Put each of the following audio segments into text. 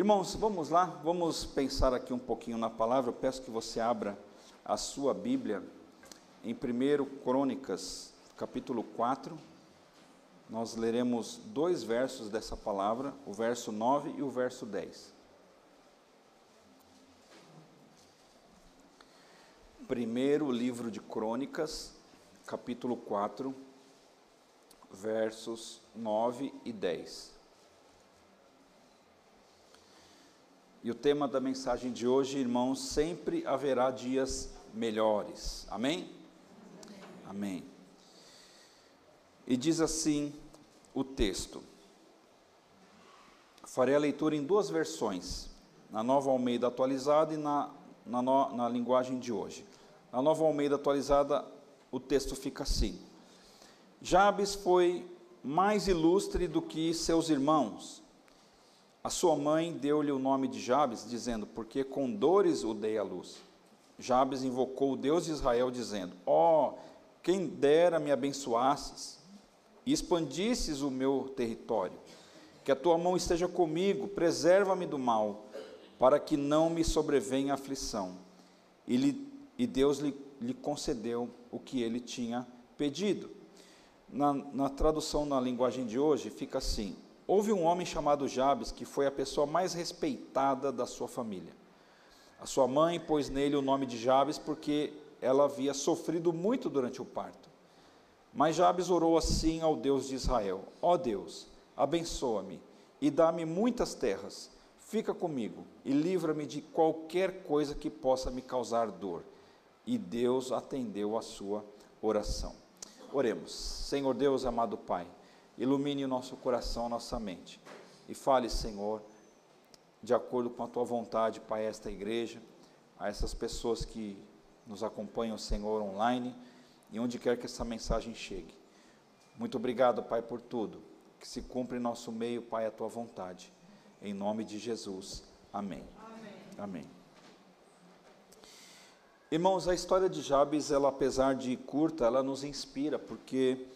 Irmãos, vamos lá, vamos pensar aqui um pouquinho na palavra. Eu peço que você abra a sua Bíblia em 1 Crônicas, capítulo 4. Nós leremos dois versos dessa palavra, o verso 9 e o verso 10. Primeiro livro de Crônicas, capítulo 4, versos 9 e 10. E o tema da mensagem de hoje, irmãos, sempre haverá dias melhores. Amém? Amém. E diz assim o texto. Farei a leitura em duas versões, na nova Almeida atualizada e na, na, no, na linguagem de hoje. Na nova Almeida atualizada, o texto fica assim: Jabes foi mais ilustre do que seus irmãos a sua mãe deu-lhe o nome de Jabes, dizendo: Porque com dores o dei à luz. Jabes invocou o Deus de Israel, dizendo: Ó, oh, quem dera me abençoasses e expandisses o meu território. Que a tua mão esteja comigo, preserva-me do mal, para que não me sobrevenha aflição. E, lhe, e Deus lhe, lhe, concedeu o que ele tinha pedido. Na, na tradução na linguagem de hoje, fica assim: Houve um homem chamado Jabes que foi a pessoa mais respeitada da sua família. A sua mãe pôs nele o nome de Jabes porque ela havia sofrido muito durante o parto. Mas Jabes orou assim ao Deus de Israel: Ó oh Deus, abençoa-me e dá-me muitas terras. Fica comigo e livra-me de qualquer coisa que possa me causar dor. E Deus atendeu a sua oração. Oremos. Senhor Deus, amado Pai, ilumine o nosso coração, a nossa mente. E fale, Senhor, de acordo com a tua vontade, Pai, a esta igreja, a essas pessoas que nos acompanham, Senhor, online e onde quer que essa mensagem chegue. Muito obrigado, Pai, por tudo. Que se cumpra em nosso meio, Pai, a tua vontade. Em nome de Jesus. Amém. Amém. Amém. Irmãos, a história de Jabes, ela apesar de curta, ela nos inspira, porque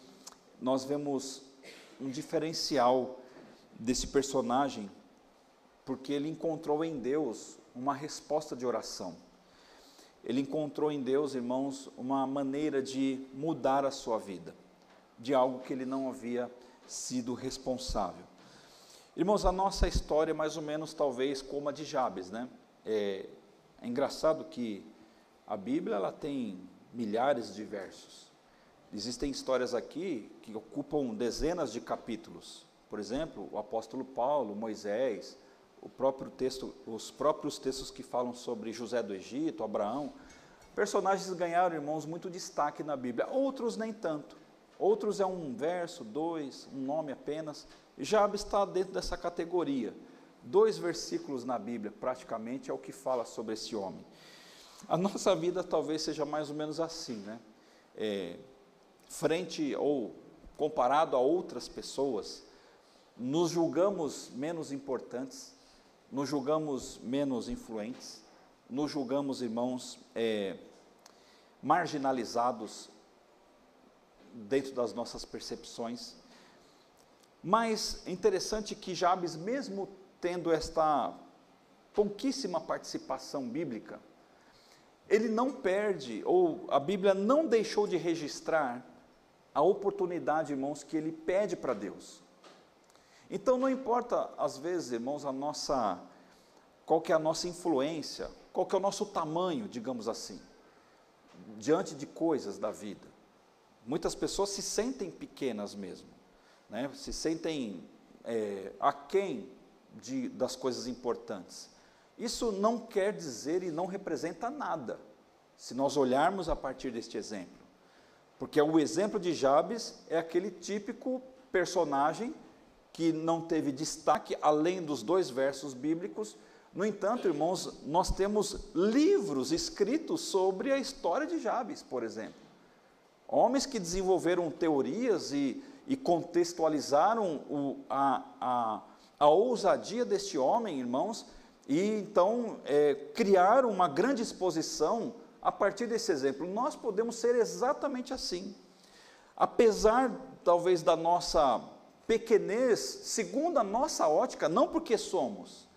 nós vemos um diferencial desse personagem, porque ele encontrou em Deus uma resposta de oração. Ele encontrou em Deus, irmãos, uma maneira de mudar a sua vida, de algo que ele não havia sido responsável. Irmãos, a nossa história é mais ou menos talvez como a de Jabes, né? É, é engraçado que a Bíblia ela tem milhares de versos. Existem histórias aqui que ocupam dezenas de capítulos. Por exemplo, o apóstolo Paulo, Moisés, o próprio texto, os próprios textos que falam sobre José do Egito, Abraão, personagens ganharam, irmãos, muito destaque na Bíblia. Outros nem tanto. Outros é um verso, dois, um nome apenas. Jabes está dentro dessa categoria. Dois versículos na Bíblia, praticamente, é o que fala sobre esse homem. A nossa vida talvez seja mais ou menos assim, né? É, frente ou comparado a outras pessoas, nos julgamos menos importantes, nos julgamos menos influentes, nos julgamos, irmãos, é, marginalizados dentro das nossas percepções. Mas é interessante que Jabes, mesmo tendo esta pouquíssima participação bíblica, ele não perde, ou a Bíblia não deixou de registrar a oportunidade, irmãos, que ele pede para Deus. Então não importa, às vezes, irmãos, a nossa qual que é a nossa influência, qual que é o nosso tamanho, digamos assim, diante de coisas da vida. Muitas pessoas se sentem pequenas mesmo, né? se sentem é, aquém de, das coisas importantes. Isso não quer dizer e não representa nada, se nós olharmos a partir deste exemplo. Porque o exemplo de Jabes é aquele típico personagem que não teve destaque além dos dois versos bíblicos. No entanto, irmãos, nós temos livros escritos sobre a história de Jabes, por exemplo. Homens que desenvolveram teorias e, e contextualizaram o, a, a, a ousadia deste homem, irmãos, e então é, criaram uma grande exposição a partir desse exemplo, nós podemos ser exatamente assim. Apesar, talvez, da nossa pequenez, segundo a nossa ótica, não porque somos,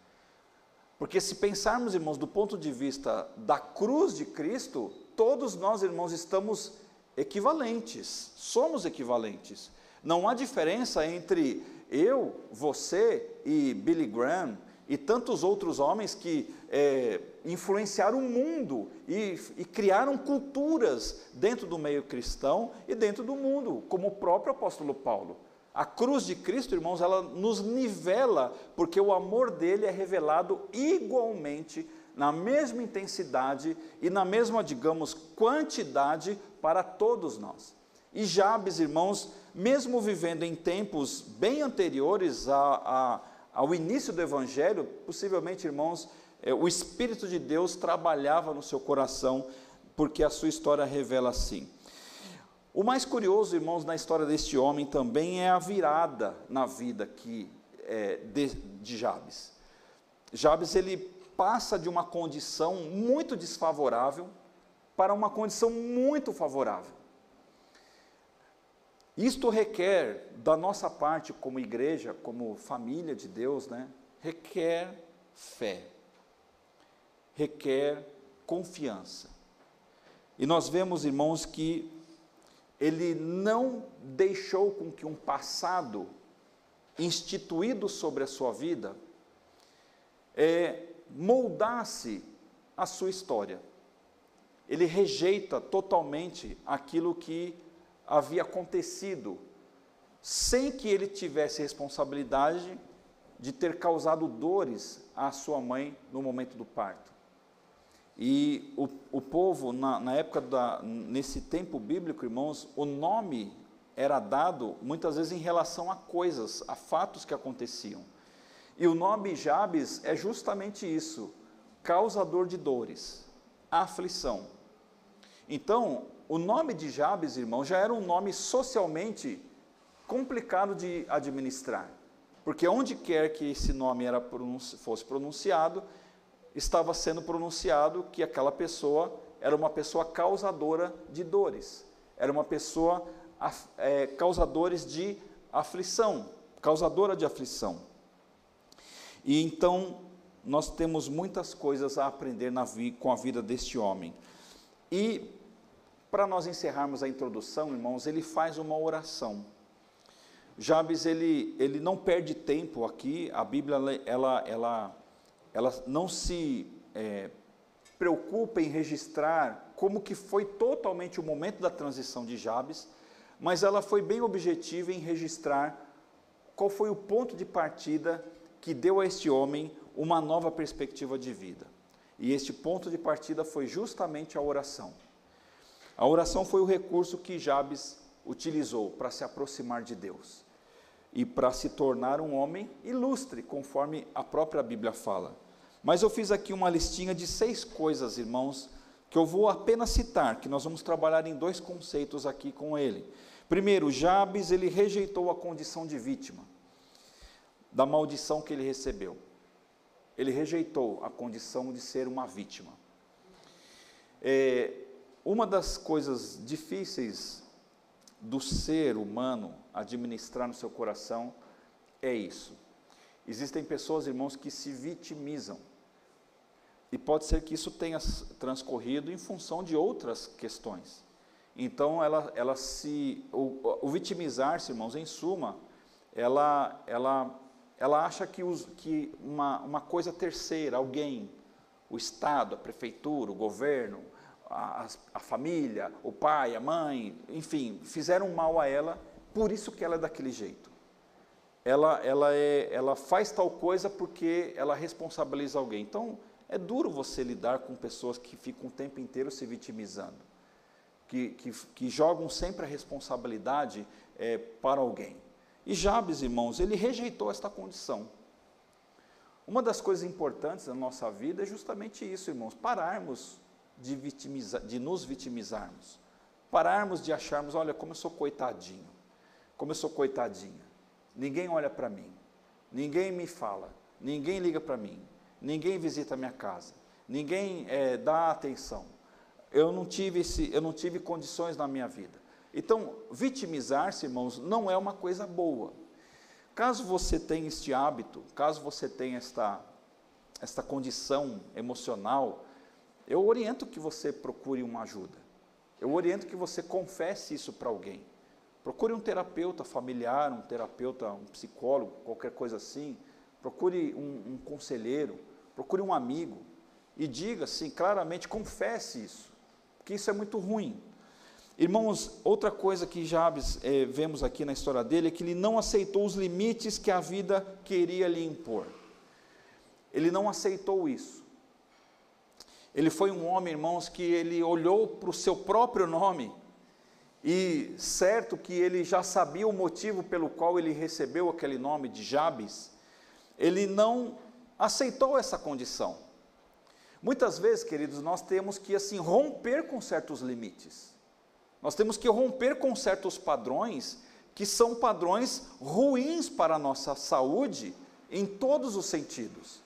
Porque se pensarmos, irmãos, do ponto de vista da cruz de Cristo, todos nós, irmãos, estamos equivalentes, somos equivalentes. Não há diferença entre eu, você e Billy Graham e tantos outros homens que é, influenciaram o mundo e, e criaram culturas dentro do meio cristão e dentro do mundo, como o próprio apóstolo Paulo. A cruz de Cristo, irmãos, ela nos nivela, porque o amor dele é revelado igualmente, na mesma intensidade e na mesma, digamos, quantidade para todos nós. E Jabes, irmãos, mesmo vivendo em tempos bem anteriores a, a, ao início do Evangelho, possivelmente, irmãos, o Espírito de Deus trabalhava no seu coração, porque a sua história revela assim. O mais curioso, irmãos, na história deste homem também é a virada na vida que, é, de, de Jabes. Jabes ele passa de uma condição muito desfavorável para uma condição muito favorável. Isto requer da nossa parte como igreja, como família de Deus, né? Requer fé. Requer confiança. E nós vemos, irmãos, que ele não deixou com que um passado instituído sobre a sua vida é, moldasse a sua história. Ele rejeita totalmente aquilo que havia acontecido, sem que ele tivesse responsabilidade de ter causado dores à sua mãe no momento do parto. E o, o povo, na, na época, da, nesse tempo bíblico, irmãos, o nome era dado muitas vezes em relação a coisas, a fatos que aconteciam. E o nome Jabes é justamente isso, causador de dores, aflição. Então, o nome de Jabes, irmãos, já era um nome socialmente complicado de administrar. Porque onde quer que esse nome era fosse pronunciado, estava sendo pronunciado que aquela pessoa era uma pessoa causadora de dores, era uma pessoa é, causadores de aflição, causadora de aflição. E então nós temos muitas coisas a aprender na com a vida deste homem. E para nós encerrarmos a introdução, irmãos, ele faz uma oração. Jabes ele, ele não perde tempo aqui. A Bíblia ela, ela ela não se é, preocupa em registrar como que foi totalmente o momento da transição de Jabes, mas ela foi bem objetiva em registrar qual foi o ponto de partida que deu a este homem uma nova perspectiva de vida. E este ponto de partida foi justamente a oração. A oração foi o recurso que Jabes utilizou para se aproximar de Deus e para se tornar um homem ilustre, conforme a própria Bíblia fala. Mas eu fiz aqui uma listinha de seis coisas, irmãos, que eu vou apenas citar, que nós vamos trabalhar em dois conceitos aqui com ele. Primeiro, Jabes, ele rejeitou a condição de vítima da maldição que ele recebeu. Ele rejeitou a condição de ser uma vítima. É, uma das coisas difíceis do ser humano administrar no seu coração é isso. Existem pessoas, irmãos, que se vitimizam. E pode ser que isso tenha transcorrido em função de outras questões. Então, ela, ela se. O, o vitimizar-se, irmãos, em suma, ela, ela, ela acha que, os, que uma, uma coisa terceira, alguém, o Estado, a prefeitura, o governo, a, a família, o pai, a mãe, enfim, fizeram mal a ela, por isso que ela é daquele jeito. Ela, ela, é, ela faz tal coisa porque ela responsabiliza alguém. Então, é duro você lidar com pessoas que ficam o tempo inteiro se vitimizando, que, que, que jogam sempre a responsabilidade é, para alguém. E Jabes, irmãos, ele rejeitou esta condição. Uma das coisas importantes da nossa vida é justamente isso, irmãos, pararmos de, vitimizar, de nos vitimizarmos, pararmos de acharmos, olha, como eu sou coitadinho, como eu sou coitadinha, ninguém olha para mim, ninguém me fala, ninguém liga para mim, ninguém visita a minha casa, ninguém é, dá atenção. Eu não, tive esse, eu não tive condições na minha vida. Então, vitimizar-se, irmãos, não é uma coisa boa. Caso você tenha este hábito, caso você tenha esta, esta condição emocional, eu oriento que você procure uma ajuda. Eu oriento que você confesse isso para alguém. Procure um terapeuta familiar, um terapeuta, um psicólogo, qualquer coisa assim. Procure um, um conselheiro, procure um amigo e diga assim claramente, confesse isso, porque isso é muito ruim. Irmãos, outra coisa que Jabes é, vemos aqui na história dele é que ele não aceitou os limites que a vida queria lhe impor. Ele não aceitou isso. Ele foi um homem, irmãos, que ele olhou para o seu próprio nome e certo que ele já sabia o motivo pelo qual ele recebeu aquele nome de Jabes, ele não aceitou essa condição. Muitas vezes, queridos, nós temos que assim romper com certos limites. Nós temos que romper com certos padrões que são padrões ruins para a nossa saúde em todos os sentidos.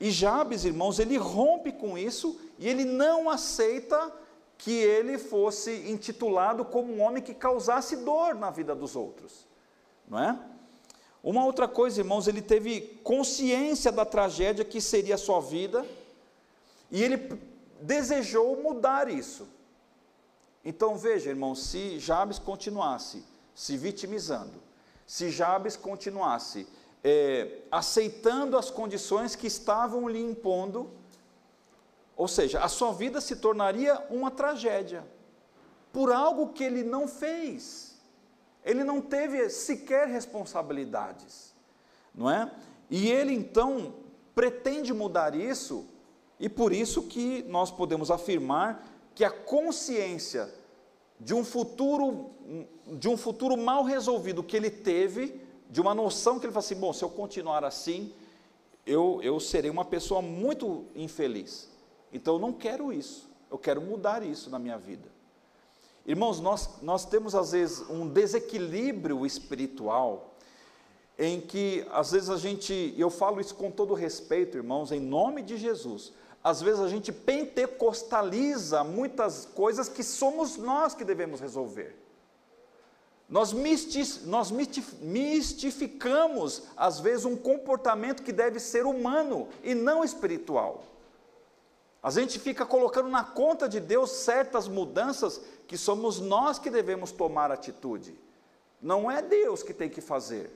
E Jabes, irmãos, ele rompe com isso e ele não aceita que ele fosse intitulado como um homem que causasse dor na vida dos outros, não é? Uma outra coisa, irmãos, ele teve consciência da tragédia que seria a sua vida e ele desejou mudar isso. Então veja, irmão, se Jabes continuasse se vitimizando, se Jabes continuasse é, aceitando as condições que estavam lhe impondo, ou seja, a sua vida se tornaria uma tragédia, por algo que ele não fez, ele não teve sequer responsabilidades, não é? E ele então pretende mudar isso, e por isso que nós podemos afirmar que a consciência de um futuro de um futuro mal resolvido que ele teve, de uma noção que ele fala assim, bom, se eu continuar assim, eu, eu serei uma pessoa muito infeliz. Então eu não quero isso. Eu quero mudar isso na minha vida. Irmãos, nós, nós temos às vezes um desequilíbrio espiritual em que às vezes a gente, eu falo isso com todo respeito, irmãos, em nome de Jesus, às vezes a gente pentecostaliza muitas coisas que somos nós que devemos resolver. Nós, nós mistificamos, às vezes, um comportamento que deve ser humano e não espiritual. A gente fica colocando na conta de Deus certas mudanças que somos nós que devemos tomar atitude. Não é Deus que tem que fazer.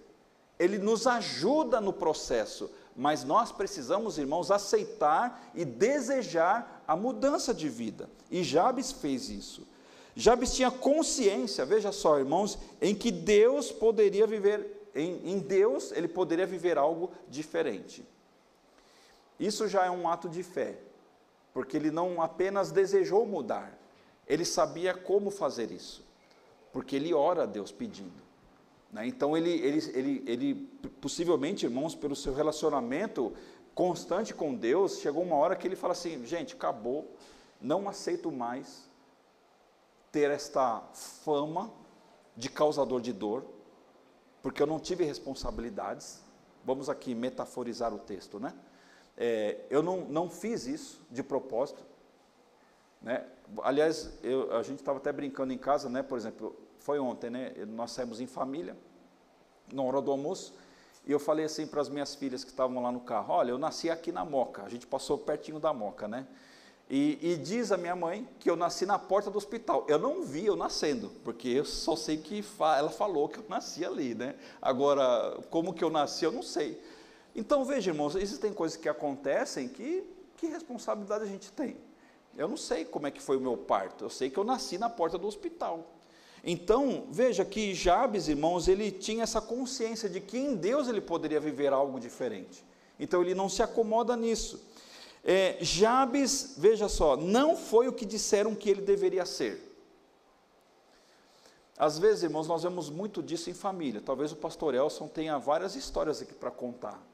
Ele nos ajuda no processo, mas nós precisamos, irmãos, aceitar e desejar a mudança de vida. E Jabes fez isso. Jabes tinha consciência, veja só, irmãos, em que Deus poderia viver, em, em Deus ele poderia viver algo diferente. Isso já é um ato de fé, porque ele não apenas desejou mudar, ele sabia como fazer isso, porque ele ora a Deus pedindo. Né? Então, ele, ele, ele, ele, possivelmente, irmãos, pelo seu relacionamento constante com Deus, chegou uma hora que ele fala assim: gente, acabou, não aceito mais ter esta fama de causador de dor, porque eu não tive responsabilidades. Vamos aqui metaforizar o texto, né? É, eu não, não fiz isso de propósito. Né? Aliás, eu, a gente estava até brincando em casa, né? Por exemplo, foi ontem, né? Nós saímos em família, na hora do almoço, e eu falei assim para as minhas filhas que estavam lá no carro: Olha, eu nasci aqui na Moca, a gente passou pertinho da Moca, né? E, e, diz a minha mãe que eu nasci na porta do hospital. Eu não vi eu nascendo, porque eu só sei que fa ela falou que eu nasci ali, né? Agora, como que eu nasci, eu não sei. Então, veja, irmãos, existem coisas que acontecem que, que responsabilidade a gente tem. Eu não sei como é que foi o meu parto, eu sei que eu nasci na porta do hospital. Então, veja que Jabes, irmãos, ele tinha essa consciência de que em Deus ele poderia viver algo diferente. Então, ele não se acomoda nisso. É, Jabes, veja só, não foi o que disseram que ele deveria ser. Às vezes, irmãos, nós vemos muito disso em família. Talvez o pastor Elson tenha várias histórias aqui para contar,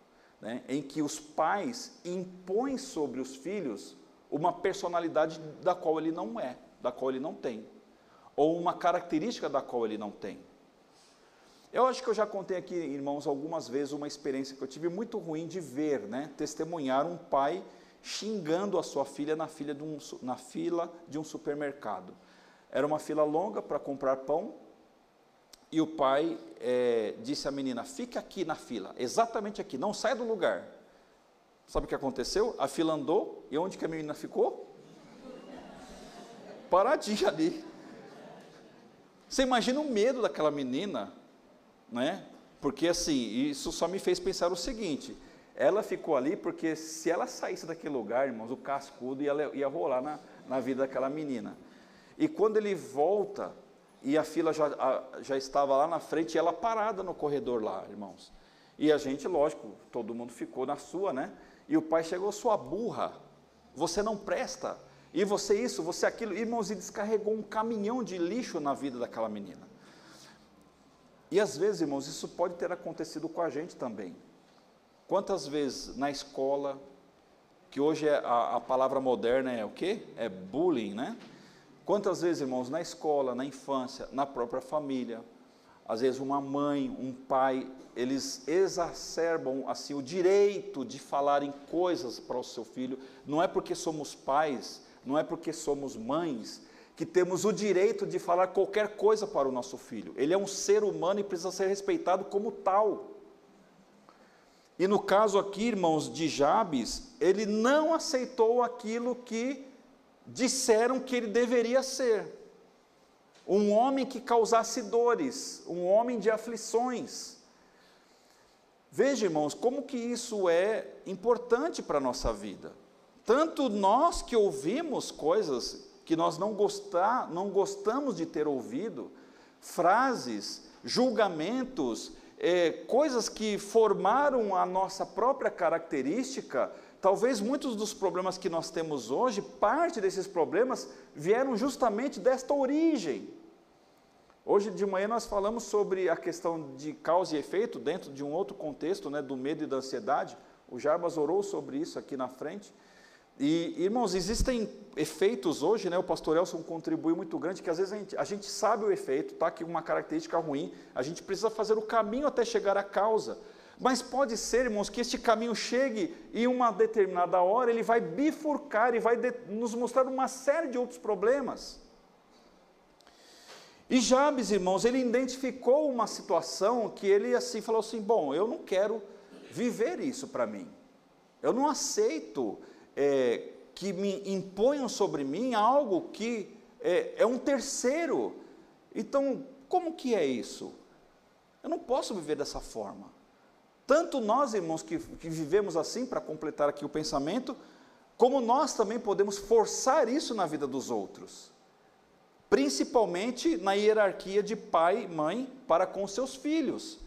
né, em que os pais impõem sobre os filhos uma personalidade da qual ele não é, da qual ele não tem ou uma característica da qual ele não tem. Eu acho que eu já contei aqui, irmãos, algumas vezes uma experiência que eu tive muito ruim de ver, né, testemunhar um pai xingando a sua filha na, filha de um, na fila de um supermercado. Era uma fila longa para comprar pão e o pai é, disse à menina: fique aqui na fila, exatamente aqui, não sai do lugar. Sabe o que aconteceu? A fila andou e onde que a menina ficou? Paradinha ali. Você imagina o medo daquela menina, né? Porque assim, isso só me fez pensar o seguinte: ela ficou ali porque se ela saísse daquele lugar, irmãos, o cascudo ia, ia rolar na, na vida daquela menina. E quando ele volta, e a fila já, já estava lá na frente, ela parada no corredor lá, irmãos. E a gente, lógico, todo mundo ficou na sua, né? E o pai chegou, sua burra, você não presta. E você isso, você aquilo. Irmãos, e descarregou um caminhão de lixo na vida daquela menina. E às vezes, irmãos, isso pode ter acontecido com a gente também. Quantas vezes na escola, que hoje é a, a palavra moderna é o quê? É bullying, né? Quantas vezes, irmãos, na escola, na infância, na própria família, às vezes uma mãe, um pai, eles exacerbam assim o direito de falarem coisas para o seu filho. Não é porque somos pais, não é porque somos mães que temos o direito de falar qualquer coisa para o nosso filho. Ele é um ser humano e precisa ser respeitado como tal. E no caso aqui, irmãos, de Jabes, ele não aceitou aquilo que disseram que ele deveria ser um homem que causasse dores, um homem de aflições. Veja, irmãos, como que isso é importante para a nossa vida. Tanto nós que ouvimos coisas que nós não, gostar, não gostamos de ter ouvido, frases, julgamentos, é, coisas que formaram a nossa própria característica, talvez muitos dos problemas que nós temos hoje, parte desses problemas vieram justamente desta origem. Hoje de manhã nós falamos sobre a questão de causa e efeito dentro de um outro contexto, né, do medo e da ansiedade. O Jarbas orou sobre isso aqui na frente. E, irmãos, existem efeitos hoje, né, o pastor Elson contribui muito grande, que às vezes a gente, a gente sabe o efeito, tá, que uma característica ruim, a gente precisa fazer o caminho até chegar à causa. Mas pode ser, irmãos, que este caminho chegue e uma determinada hora ele vai bifurcar e vai de, nos mostrar uma série de outros problemas. E Jabes, irmãos, ele identificou uma situação que ele assim falou assim: bom, eu não quero viver isso para mim. Eu não aceito é, que me imponham sobre mim algo que é, é um terceiro. Então, como que é isso? Eu não posso viver dessa forma. Tanto nós, irmãos, que, que vivemos assim, para completar aqui o pensamento, como nós também podemos forçar isso na vida dos outros principalmente na hierarquia de pai mãe para com seus filhos.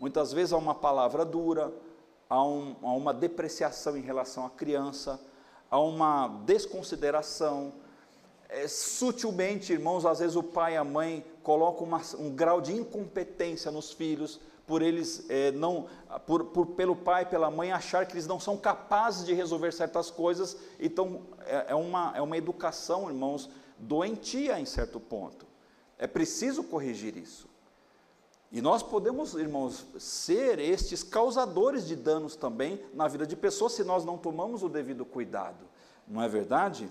Muitas vezes há uma palavra dura, há, um, há uma depreciação em relação à criança, há uma desconsideração. É, sutilmente, irmãos, às vezes o pai e a mãe colocam uma, um grau de incompetência nos filhos, por eles é, não, por, por, pelo pai e pela mãe achar que eles não são capazes de resolver certas coisas, então é, é uma, é uma educação, irmãos, doentia em certo ponto. É preciso corrigir isso. E nós podemos, irmãos, ser estes causadores de danos também na vida de pessoas se nós não tomamos o devido cuidado, não é verdade?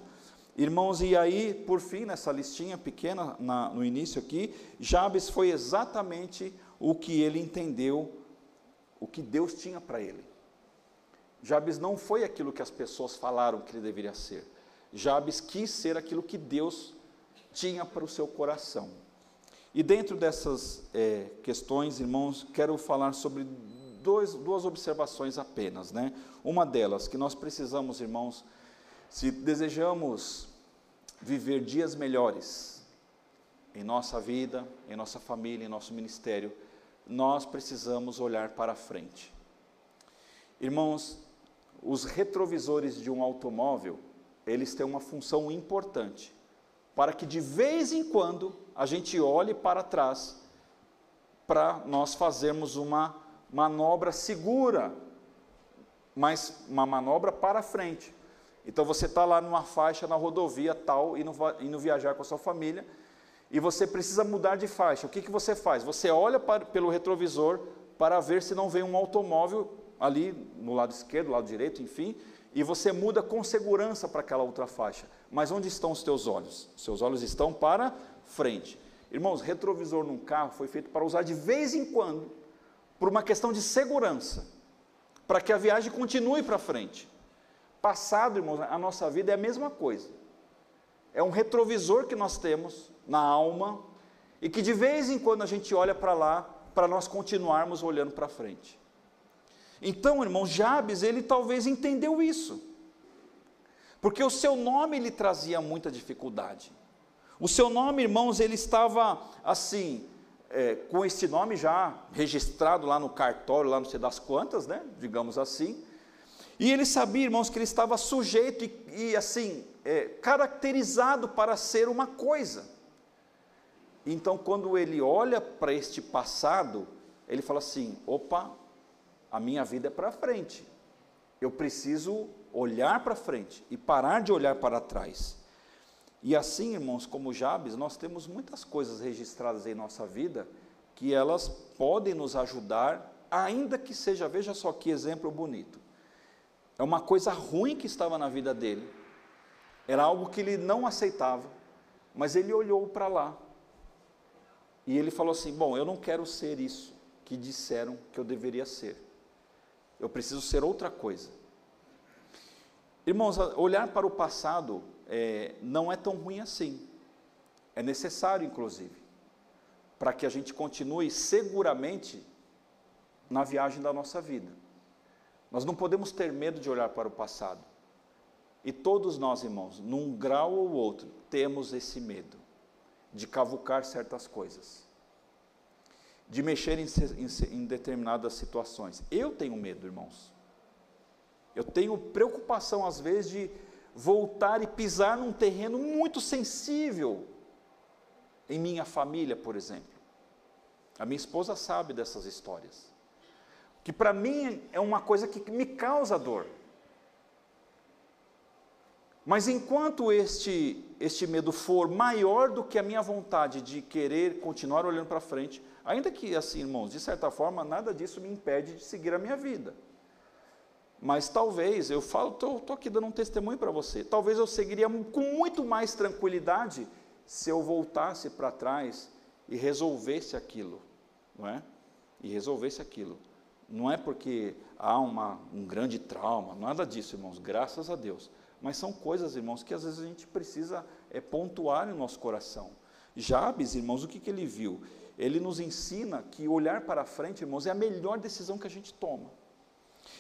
Irmãos, e aí, por fim, nessa listinha pequena na, no início aqui, Jabes foi exatamente o que ele entendeu, o que Deus tinha para ele. Jabes não foi aquilo que as pessoas falaram que ele deveria ser. Jabes quis ser aquilo que Deus tinha para o seu coração. E dentro dessas é, questões, irmãos, quero falar sobre dois, duas observações apenas. Né? Uma delas, que nós precisamos, irmãos, se desejamos viver dias melhores em nossa vida, em nossa família, em nosso ministério, nós precisamos olhar para frente. Irmãos, os retrovisores de um automóvel, eles têm uma função importante, para que de vez em quando a gente olhe para trás para nós fazermos uma manobra segura, mas uma manobra para frente. Então você está lá numa faixa na rodovia tal, indo, indo viajar com a sua família, e você precisa mudar de faixa. O que, que você faz? Você olha para, pelo retrovisor para ver se não vem um automóvel ali no lado esquerdo, lado direito, enfim, e você muda com segurança para aquela outra faixa. Mas onde estão os teus olhos? Os seus olhos estão para frente. Irmãos, retrovisor num carro foi feito para usar de vez em quando, por uma questão de segurança. para que a viagem continue para frente. Passado, irmãos, a nossa vida é a mesma coisa. É um retrovisor que nós temos na alma e que de vez em quando a gente olha para lá para nós continuarmos olhando para frente. Então, irmão, Jabes, ele talvez entendeu isso. Porque o seu nome lhe trazia muita dificuldade. O seu nome, irmãos, ele estava assim, é, com esse nome já registrado lá no cartório, lá não sei das quantas, né? Digamos assim. E ele sabia, irmãos, que ele estava sujeito e, e assim, é, caracterizado para ser uma coisa. Então, quando ele olha para este passado, ele fala assim: opa, a minha vida é para frente. Eu preciso olhar para frente e parar de olhar para trás. E assim, irmãos, como Jabes, nós temos muitas coisas registradas em nossa vida que elas podem nos ajudar, ainda que seja, veja só que exemplo bonito. É uma coisa ruim que estava na vida dele, era algo que ele não aceitava, mas ele olhou para lá e ele falou assim: Bom, eu não quero ser isso que disseram que eu deveria ser, eu preciso ser outra coisa. Irmãos, olhar para o passado é, não é tão ruim assim. É necessário, inclusive, para que a gente continue seguramente na viagem da nossa vida. Nós não podemos ter medo de olhar para o passado. E todos nós, irmãos, num grau ou outro, temos esse medo de cavucar certas coisas, de mexer em, em, em determinadas situações. Eu tenho medo, irmãos. Eu tenho preocupação, às vezes, de voltar e pisar num terreno muito sensível em minha família, por exemplo. A minha esposa sabe dessas histórias. Que para mim é uma coisa que me causa dor. Mas enquanto este, este medo for maior do que a minha vontade de querer continuar olhando para frente, ainda que assim, irmãos, de certa forma, nada disso me impede de seguir a minha vida. Mas talvez, eu falo, estou aqui dando um testemunho para você, talvez eu seguiria com muito mais tranquilidade se eu voltasse para trás e resolvesse aquilo, não é? E resolvesse aquilo. Não é porque há uma, um grande trauma, nada disso, irmãos, graças a Deus. Mas são coisas, irmãos, que às vezes a gente precisa é, pontuar no nosso coração. Jabes, irmãos, o que, que ele viu? Ele nos ensina que olhar para frente, irmãos, é a melhor decisão que a gente toma.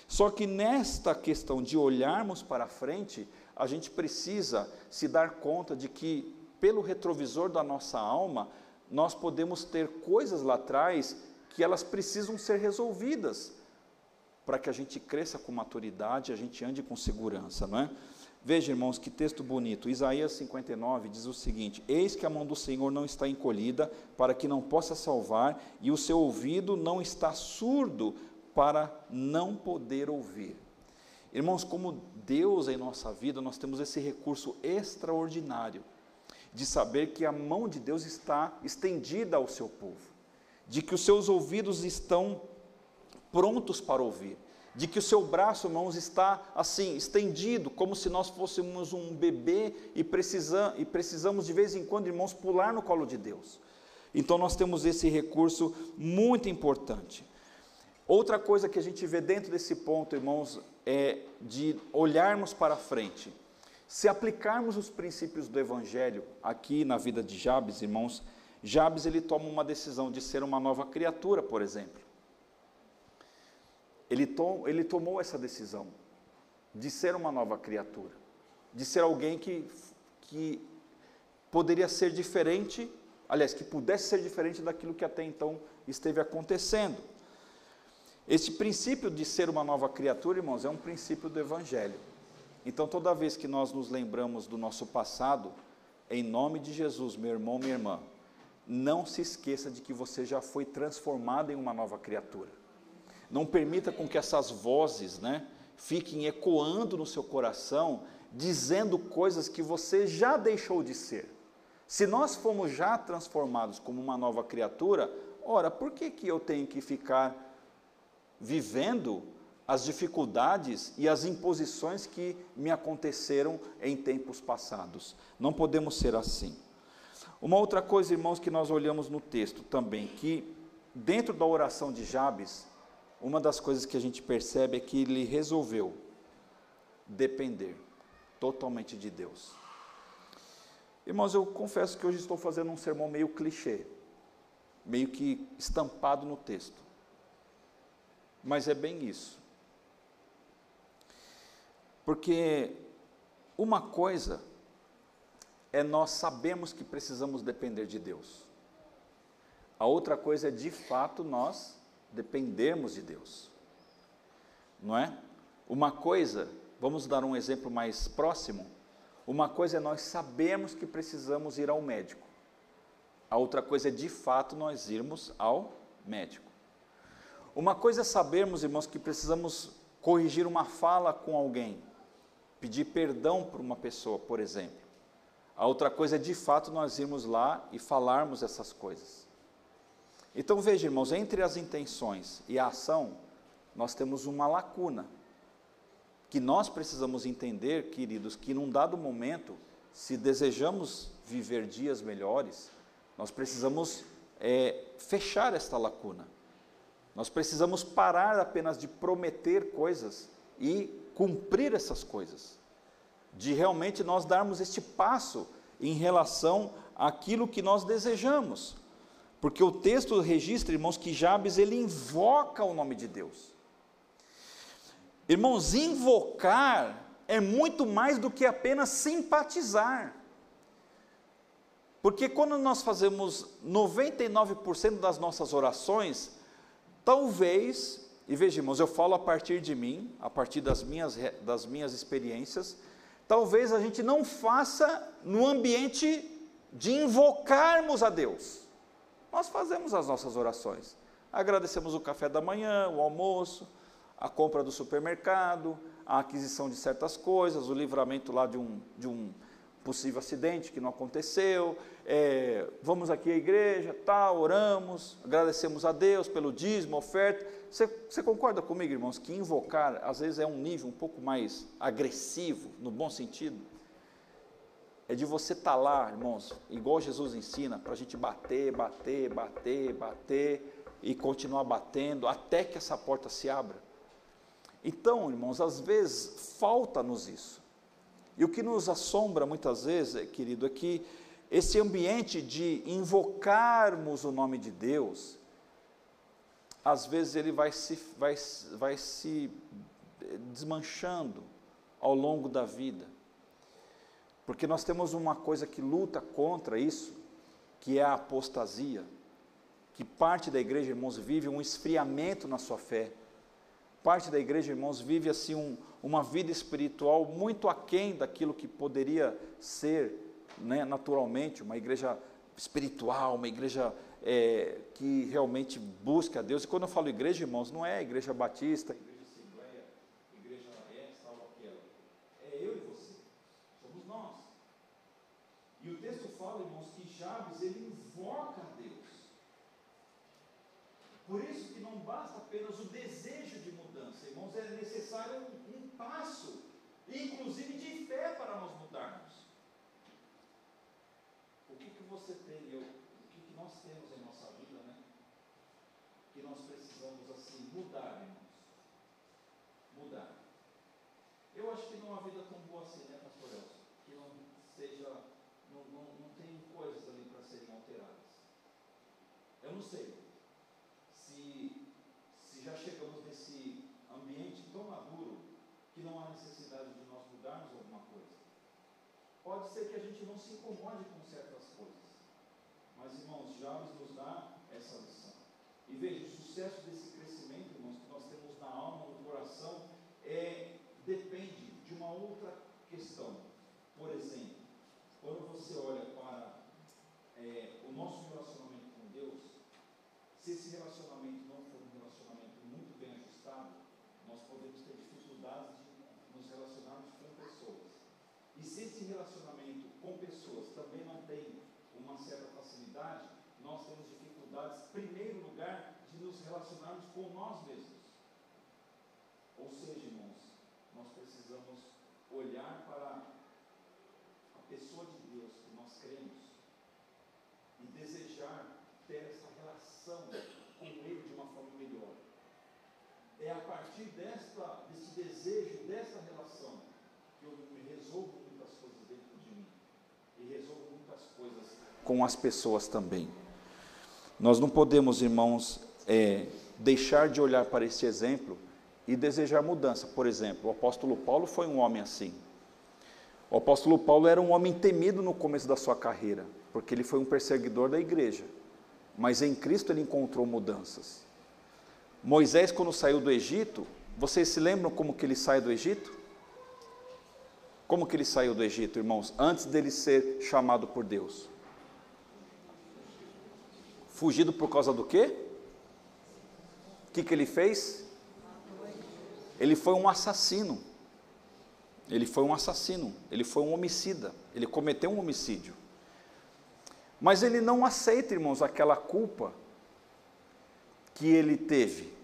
Só que nesta questão de olharmos para frente, a gente precisa se dar conta de que, pelo retrovisor da nossa alma, nós podemos ter coisas lá atrás que elas precisam ser resolvidas para que a gente cresça com maturidade, a gente ande com segurança, não é? Veja, irmãos, que texto bonito. Isaías 59 diz o seguinte: Eis que a mão do Senhor não está encolhida para que não possa salvar, e o seu ouvido não está surdo para não poder ouvir. Irmãos, como Deus em nossa vida, nós temos esse recurso extraordinário de saber que a mão de Deus está estendida ao seu povo, de que os seus ouvidos estão prontos para ouvir, de que o seu braço, irmãos, está assim, estendido, como se nós fôssemos um bebê e, precisa, e precisamos de vez em quando, irmãos, pular no colo de Deus. Então nós temos esse recurso muito importante. Outra coisa que a gente vê dentro desse ponto, irmãos, é de olharmos para frente. Se aplicarmos os princípios do Evangelho aqui na vida de Jabes, irmãos, Jabes ele toma uma decisão de ser uma nova criatura, por exemplo. Ele, to, ele tomou essa decisão de ser uma nova criatura, de ser alguém que, que poderia ser diferente, aliás, que pudesse ser diferente daquilo que até então esteve acontecendo. Este princípio de ser uma nova criatura, irmãos, é um princípio do Evangelho. Então, toda vez que nós nos lembramos do nosso passado, em nome de Jesus, meu irmão, minha irmã, não se esqueça de que você já foi transformado em uma nova criatura. Não permita com que essas vozes, né, fiquem ecoando no seu coração, dizendo coisas que você já deixou de ser. Se nós fomos já transformados como uma nova criatura, ora, por que, que eu tenho que ficar vivendo as dificuldades e as imposições que me aconteceram em tempos passados. Não podemos ser assim. Uma outra coisa, irmãos, que nós olhamos no texto também, que dentro da oração de Jabes, uma das coisas que a gente percebe é que ele resolveu depender totalmente de Deus. Irmãos, eu confesso que hoje estou fazendo um sermão meio clichê, meio que estampado no texto. Mas é bem isso. Porque uma coisa é nós sabemos que precisamos depender de Deus. A outra coisa é de fato nós dependermos de Deus. Não é? Uma coisa, vamos dar um exemplo mais próximo. Uma coisa é nós sabemos que precisamos ir ao médico. A outra coisa é de fato nós irmos ao médico. Uma coisa é sabermos, irmãos, que precisamos corrigir uma fala com alguém, pedir perdão por uma pessoa, por exemplo. A outra coisa é de fato nós irmos lá e falarmos essas coisas. Então veja, irmãos, entre as intenções e a ação, nós temos uma lacuna que nós precisamos entender, queridos, que num dado momento, se desejamos viver dias melhores, nós precisamos é, fechar esta lacuna. Nós precisamos parar apenas de prometer coisas e cumprir essas coisas, de realmente nós darmos este passo em relação àquilo que nós desejamos. Porque o texto registra, irmãos, que Jabes ele invoca o nome de Deus. Irmãos, invocar é muito mais do que apenas simpatizar. Porque quando nós fazemos 99% das nossas orações, talvez, e vejamos, eu falo a partir de mim, a partir das minhas, das minhas experiências, talvez a gente não faça no ambiente de invocarmos a Deus. Nós fazemos as nossas orações. Agradecemos o café da manhã, o almoço, a compra do supermercado, a aquisição de certas coisas, o livramento lá de um, de um possível acidente que não aconteceu. É, vamos aqui à igreja, tal, oramos, agradecemos a Deus pelo dízimo, oferta. Você, você concorda comigo, irmãos, que invocar às vezes é um nível um pouco mais agressivo, no bom sentido? É de você estar tá lá, irmãos, igual Jesus ensina, para a gente bater, bater, bater, bater e continuar batendo até que essa porta se abra. Então, irmãos, às vezes falta-nos isso. E o que nos assombra muitas vezes, querido, é que esse ambiente de invocarmos o nome de Deus, às vezes ele vai se, vai, vai se desmanchando ao longo da vida. Porque nós temos uma coisa que luta contra isso, que é a apostasia, que parte da igreja, irmãos, vive um esfriamento na sua fé. Parte da igreja, irmãos, vive assim um, uma vida espiritual muito aquém daquilo que poderia ser né, naturalmente uma igreja espiritual, uma igreja é, que realmente busca a Deus. E quando eu falo igreja, irmãos, não é igreja batista, E o texto fala, irmãos, que Jabes ele invoca a Deus. Por isso que não basta apenas o desejo de mudança, irmãos, é necessário um, um passo, inclusive fé para nós mudarmos. O que, que você tem, eu, o que, que nós temos em nossa vida, né? Que nós precisamos assim mudar, irmãos. Mudar. Eu acho que não há vida tão boa assim, né, pastor Elcio? Que não seja não, não, não tem coisas ali para serem alteradas. Eu não sei se, se já chegamos nesse ambiente tão maduro que não há necessidade de nós mudarmos alguma coisa. Pode ser que a gente não se incomode com certas coisas, mas irmãos, já nos dá essa lição. E veja, o sucesso desse crescimento, irmãos, que nós temos na alma, no coração, é, depende de uma outra questão. Por exemplo, quando você olha para é, o nosso relacionamento com Deus, se esse relacionamento não for um relacionamento muito bem ajustado, nós podemos ter dificuldades de nos relacionarmos com pessoas. E se esse relacionamento com pessoas também não tem uma certa facilidade, nós temos dificuldades, em primeiro lugar, de nos relacionarmos com nós mesmos. Ou seja, irmãos, nós precisamos olhar para pessoa de Deus que nós cremos e desejar ter essa relação com Ele de uma forma melhor. partir desta, desse desejo, desta relação, que eu resolvo muitas coisas dentro de mim e resolvo muitas coisas com as pessoas também. Nós não podemos, irmãos, é, deixar de olhar para este exemplo e desejar mudança. Por exemplo, o apóstolo Paulo foi um homem assim. O apóstolo Paulo era um homem temido no começo da sua carreira, porque ele foi um perseguidor da igreja. Mas em Cristo ele encontrou mudanças. Moisés, quando saiu do Egito, vocês se lembram como que ele sai do Egito? Como que ele saiu do Egito, irmãos, antes dele ser chamado por Deus? Fugido por causa do quê? O que, que ele fez? Ele foi um assassino. Ele foi um assassino, ele foi um homicida, ele cometeu um homicídio. Mas ele não aceita, irmãos, aquela culpa que ele teve.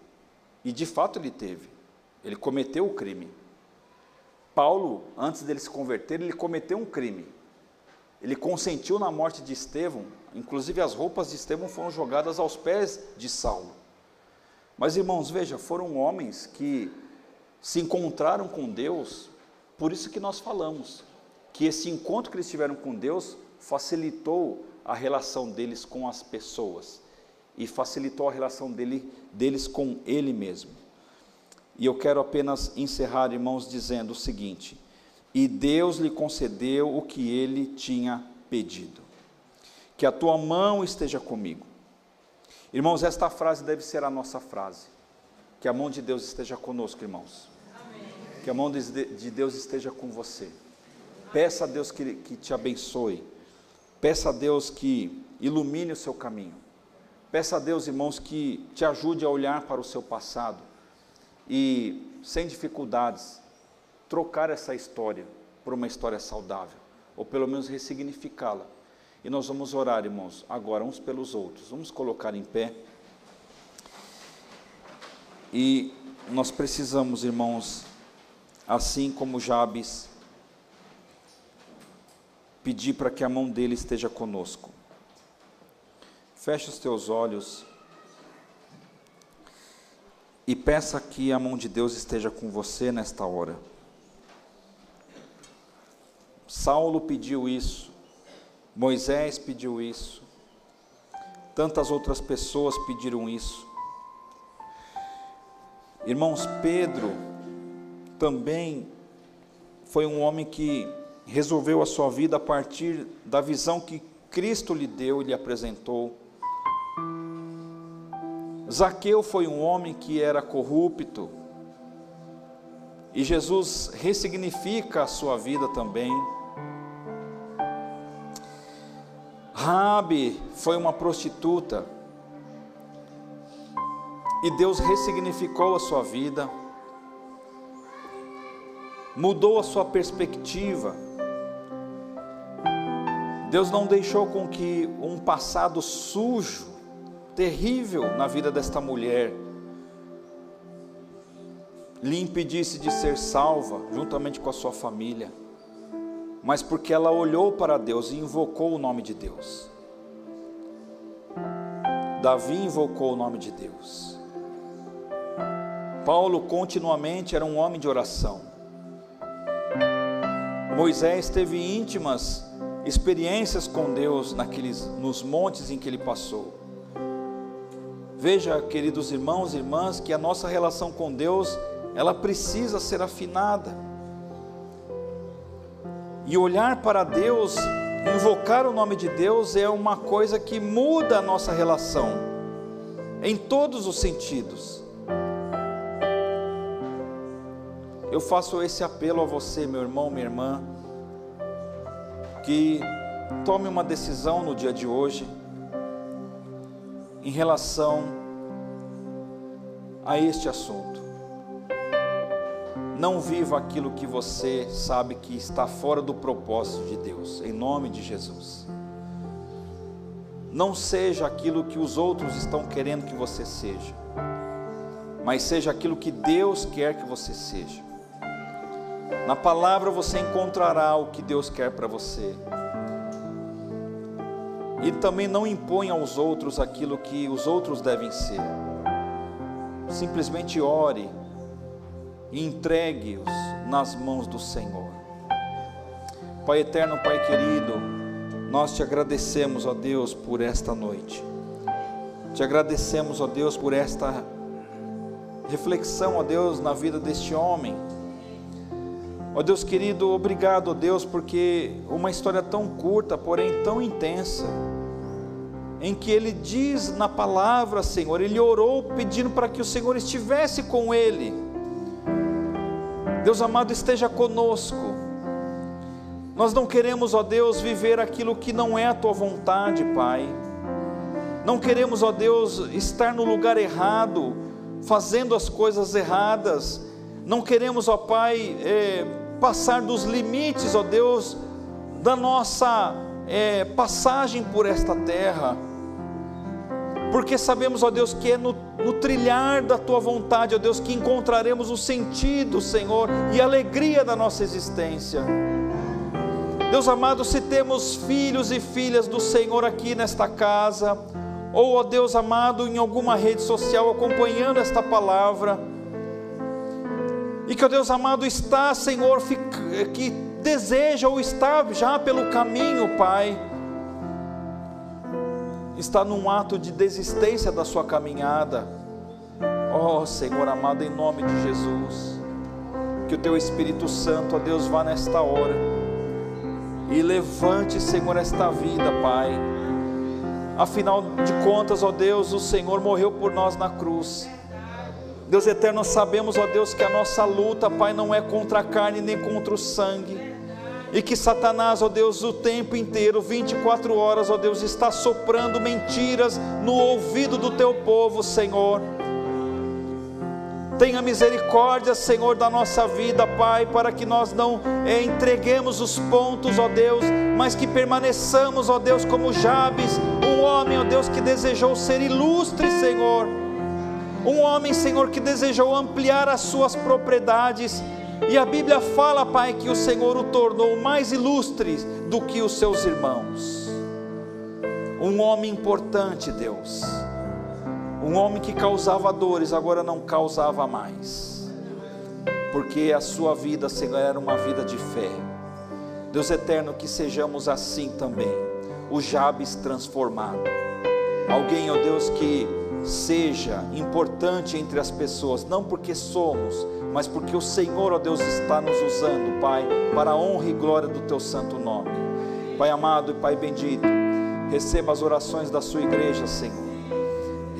E de fato ele teve. Ele cometeu o crime. Paulo, antes dele se converter, ele cometeu um crime. Ele consentiu na morte de Estevão, inclusive as roupas de Estevão foram jogadas aos pés de Saulo. Mas irmãos, veja, foram homens que se encontraram com Deus, por isso que nós falamos que esse encontro que eles tiveram com Deus facilitou a relação deles com as pessoas e facilitou a relação dele, deles com Ele mesmo. E eu quero apenas encerrar, irmãos, dizendo o seguinte: e Deus lhe concedeu o que ele tinha pedido. Que a tua mão esteja comigo. Irmãos, esta frase deve ser a nossa frase. Que a mão de Deus esteja conosco, irmãos. Amém. Que a mão de Deus esteja com você. Peça a Deus que, que te abençoe. Peça a Deus que ilumine o seu caminho. Peça a Deus, irmãos, que te ajude a olhar para o seu passado e, sem dificuldades, trocar essa história por uma história saudável, ou pelo menos ressignificá-la. E nós vamos orar, irmãos, agora uns pelos outros. Vamos colocar em pé. E nós precisamos, irmãos, assim como Jabes, pedir para que a mão dele esteja conosco. Feche os teus olhos e peça que a mão de Deus esteja com você nesta hora. Saulo pediu isso, Moisés pediu isso, tantas outras pessoas pediram isso. Irmãos, Pedro também foi um homem que resolveu a sua vida a partir da visão que Cristo lhe deu e lhe apresentou. Zaqueu foi um homem que era corrupto, e Jesus ressignifica a sua vida também. Rabi foi uma prostituta, e Deus ressignificou a sua vida, mudou a sua perspectiva. Deus não deixou com que um passado sujo terrível na vida desta mulher lhe impedisse de ser salva juntamente com a sua família, mas porque ela olhou para Deus e invocou o nome de Deus. Davi invocou o nome de Deus. Paulo continuamente era um homem de oração. Moisés teve íntimas experiências com Deus naqueles nos montes em que ele passou. Veja, queridos irmãos e irmãs, que a nossa relação com Deus, ela precisa ser afinada. E olhar para Deus, invocar o nome de Deus é uma coisa que muda a nossa relação em todos os sentidos. Eu faço esse apelo a você, meu irmão, minha irmã, que tome uma decisão no dia de hoje em relação a este assunto. Não viva aquilo que você sabe que está fora do propósito de Deus, em nome de Jesus. Não seja aquilo que os outros estão querendo que você seja, mas seja aquilo que Deus quer que você seja. Na palavra você encontrará o que Deus quer para você. E também não impõe aos outros aquilo que os outros devem ser. Simplesmente ore e entregue-os nas mãos do Senhor. Pai eterno, Pai querido, nós te agradecemos, ó Deus, por esta noite. Te agradecemos, ó Deus, por esta reflexão, ó Deus, na vida deste homem. Ó Deus querido, obrigado, ó Deus, porque uma história tão curta, porém tão intensa, em que ele diz na palavra, Senhor, ele orou pedindo para que o Senhor estivesse com ele. Deus amado, esteja conosco. Nós não queremos, ó Deus, viver aquilo que não é a tua vontade, Pai. Não queremos, ó Deus, estar no lugar errado, fazendo as coisas erradas. Não queremos, ó Pai, é, passar dos limites, ó Deus, da nossa é, passagem por esta terra. Porque sabemos, ó Deus, que é no, no trilhar da tua vontade, ó Deus, que encontraremos o sentido, Senhor, e a alegria da nossa existência. Deus amado, se temos filhos e filhas do Senhor aqui nesta casa, ou, ó Deus amado, em alguma rede social acompanhando esta palavra, e que, ó Deus amado, está, Senhor, que deseja ou está já pelo caminho, Pai, está num ato de desistência da sua caminhada, oh, Senhor amado, em nome de Jesus, que o Teu Espírito Santo, ó Deus, vá nesta hora e levante, Senhor, esta vida, Pai Afinal de contas, ó Deus, o Senhor morreu por nós na cruz. Deus eterno, sabemos, ó Deus, que a nossa luta, Pai, não é contra a carne nem contra o sangue. E que Satanás, ó Deus, o tempo inteiro, 24 horas, ó Deus, está soprando mentiras no ouvido do teu povo, Senhor. Tenha misericórdia, Senhor, da nossa vida, Pai, para que nós não é, entreguemos os pontos, ó Deus, mas que permaneçamos, ó Deus, como Jabes, um homem, ó Deus, que desejou ser ilustre, Senhor. Um homem, Senhor, que desejou ampliar as suas propriedades. E a Bíblia fala, Pai, que o Senhor o tornou mais ilustre do que os seus irmãos. Um homem importante, Deus um homem que causava dores, agora não causava mais. Porque a sua vida, Senhor, era uma vida de fé. Deus eterno, que sejamos assim também. O Jabes transformado. Alguém, ó Deus, que seja importante entre as pessoas, não porque somos, mas porque o Senhor, ó Deus, está nos usando, Pai, para a honra e glória do Teu santo nome. Pai amado e Pai bendito, receba as orações da Sua igreja, Senhor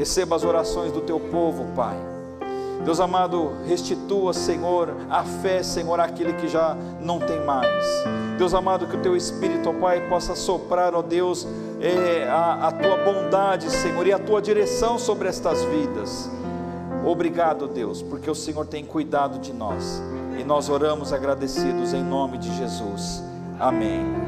Receba as orações do teu povo, Pai. Deus amado, restitua, Senhor, a fé, Senhor, aquele que já não tem mais. Deus amado, que o teu Espírito, ó Pai, possa soprar, ó Deus, é, a, a tua bondade, Senhor, e a tua direção sobre estas vidas. Obrigado, Deus, porque o Senhor tem cuidado de nós. E nós oramos agradecidos em nome de Jesus. Amém.